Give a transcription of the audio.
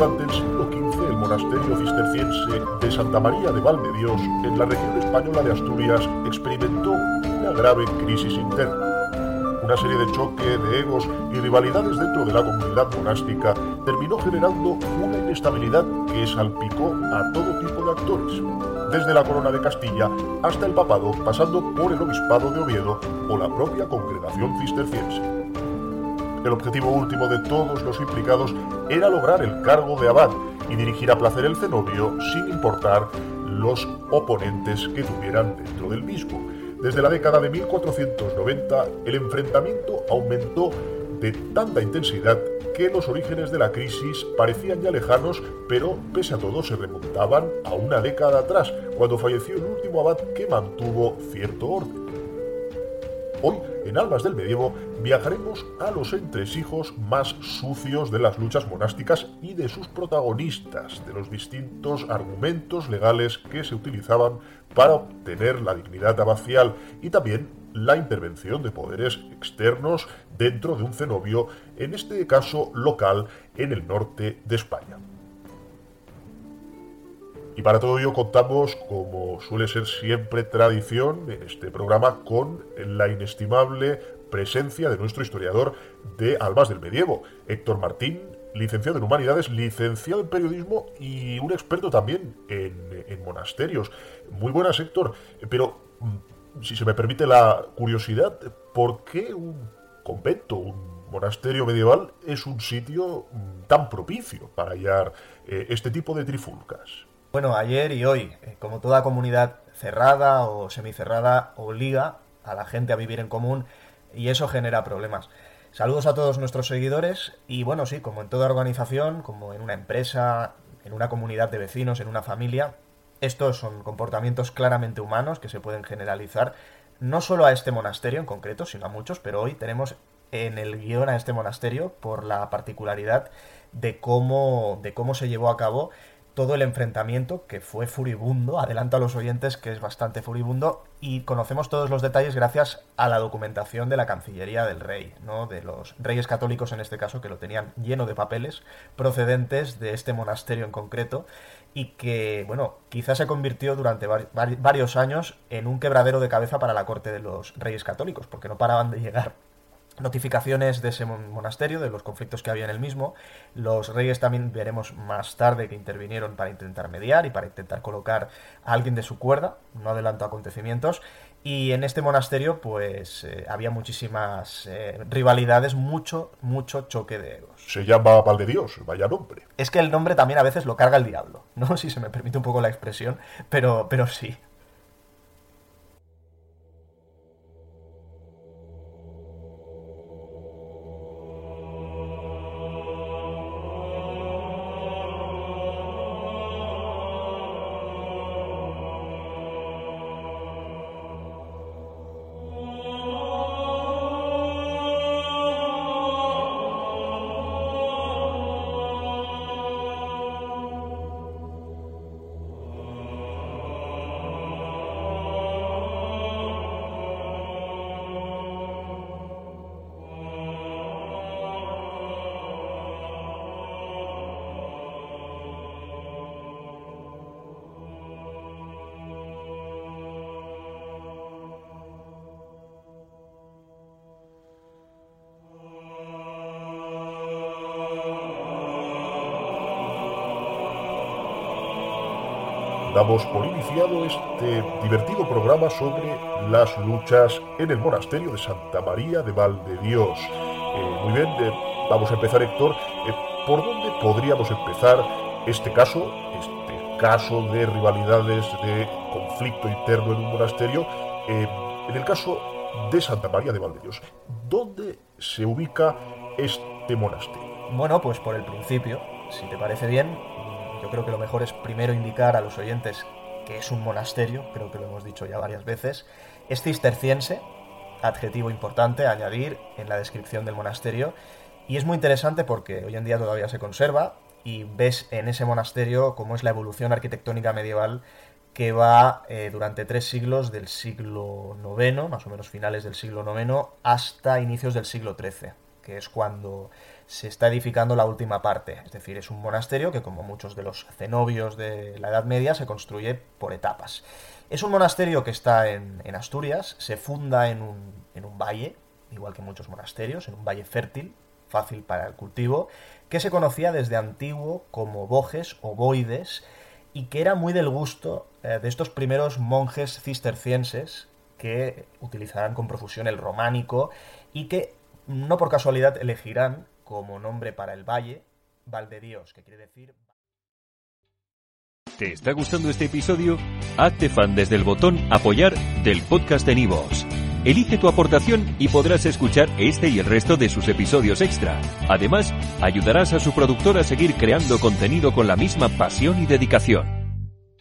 Durante el siglo XV, el monasterio cisterciense de Santa María de Valmedios, en la región española de Asturias, experimentó una grave crisis interna. Una serie de choque de egos y rivalidades dentro de la comunidad monástica terminó generando una inestabilidad que salpicó a todo tipo de actores, desde la corona de Castilla hasta el papado, pasando por el obispado de Oviedo o la propia congregación cisterciense. El objetivo último de todos los implicados era lograr el cargo de abad y dirigir a placer el cenobio sin importar los oponentes que tuvieran dentro del mismo. Desde la década de 1490 el enfrentamiento aumentó de tanta intensidad que los orígenes de la crisis parecían ya lejanos, pero pese a todo se remontaban a una década atrás, cuando falleció el último abad que mantuvo cierto orden. Hoy, en Almas del Medievo, viajaremos a los entresijos más sucios de las luchas monásticas y de sus protagonistas, de los distintos argumentos legales que se utilizaban para obtener la dignidad abacial y también la intervención de poderes externos dentro de un cenobio, en este caso local, en el norte de España. Y para todo ello contamos, como suele ser siempre tradición en este programa, con la inestimable presencia de nuestro historiador de Albas del Medievo, Héctor Martín, licenciado en Humanidades, licenciado en Periodismo y un experto también en, en monasterios. Muy buenas, Héctor, pero mm, si se me permite la curiosidad, ¿por qué un convento, un monasterio medieval es un sitio mm, tan propicio para hallar eh, este tipo de trifulcas? Bueno, ayer y hoy, eh, como toda comunidad cerrada o semicerrada, obliga a la gente a vivir en común y eso genera problemas. Saludos a todos nuestros seguidores y bueno, sí, como en toda organización, como en una empresa, en una comunidad de vecinos, en una familia, estos son comportamientos claramente humanos que se pueden generalizar no solo a este monasterio en concreto, sino a muchos, pero hoy tenemos en el guion a este monasterio por la particularidad de cómo, de cómo se llevó a cabo todo el enfrentamiento que fue furibundo. Adelanto a los oyentes que es bastante furibundo y conocemos todos los detalles gracias a la documentación de la Cancillería del Rey, ¿no? de los reyes católicos en este caso que lo tenían lleno de papeles procedentes de este monasterio en concreto y que, bueno, quizás se convirtió durante varios años en un quebradero de cabeza para la corte de los reyes católicos, porque no paraban de llegar notificaciones de ese monasterio, de los conflictos que había en el mismo. Los reyes también veremos más tarde que intervinieron para intentar mediar y para intentar colocar a alguien de su cuerda, no adelanto acontecimientos. Y en este monasterio pues eh, había muchísimas eh, rivalidades, mucho, mucho choque de egos. Se llama Val de Dios, vaya nombre. Es que el nombre también a veces lo carga el diablo, ¿no? Si se me permite un poco la expresión, pero, pero sí. Damos por iniciado este divertido programa sobre las luchas en el monasterio de Santa María de Valdedios. Eh, muy bien, eh, vamos a empezar, Héctor. Eh, ¿Por dónde podríamos empezar este caso, este caso de rivalidades, de conflicto interno en un monasterio? en el caso de Santa María de Valdedios, ¿dónde se ubica este monasterio? Bueno, pues por el principio, si te parece bien, yo creo que lo mejor es primero indicar a los oyentes que es un monasterio, creo que lo hemos dicho ya varias veces, es cisterciense, adjetivo importante a añadir en la descripción del monasterio, y es muy interesante porque hoy en día todavía se conserva y ves en ese monasterio cómo es la evolución arquitectónica medieval que va eh, durante tres siglos del siglo IX, más o menos finales del siglo IX, hasta inicios del siglo XIII, que es cuando se está edificando la última parte. Es decir, es un monasterio que, como muchos de los cenobios de la Edad Media, se construye por etapas. Es un monasterio que está en, Asturias, se funda en un, en un valle, igual que muchos monasterios, en un valle fértil, fácil para el cultivo, que se conocía desde antiguo como Bojes o Boides, y que era muy del gusto eh, de estos primeros monjes cistercienses que utilizarán con profusión el románico y que no por casualidad elegirán como nombre para el valle, Dios, que quiere decir... ¿Te está gustando este episodio? Hazte fan desde el botón apoyar del podcast de Nivos. Elige tu aportación y podrás escuchar este y el resto de sus episodios extra. Además, ayudarás a su productor a seguir creando contenido con la misma pasión y dedicación.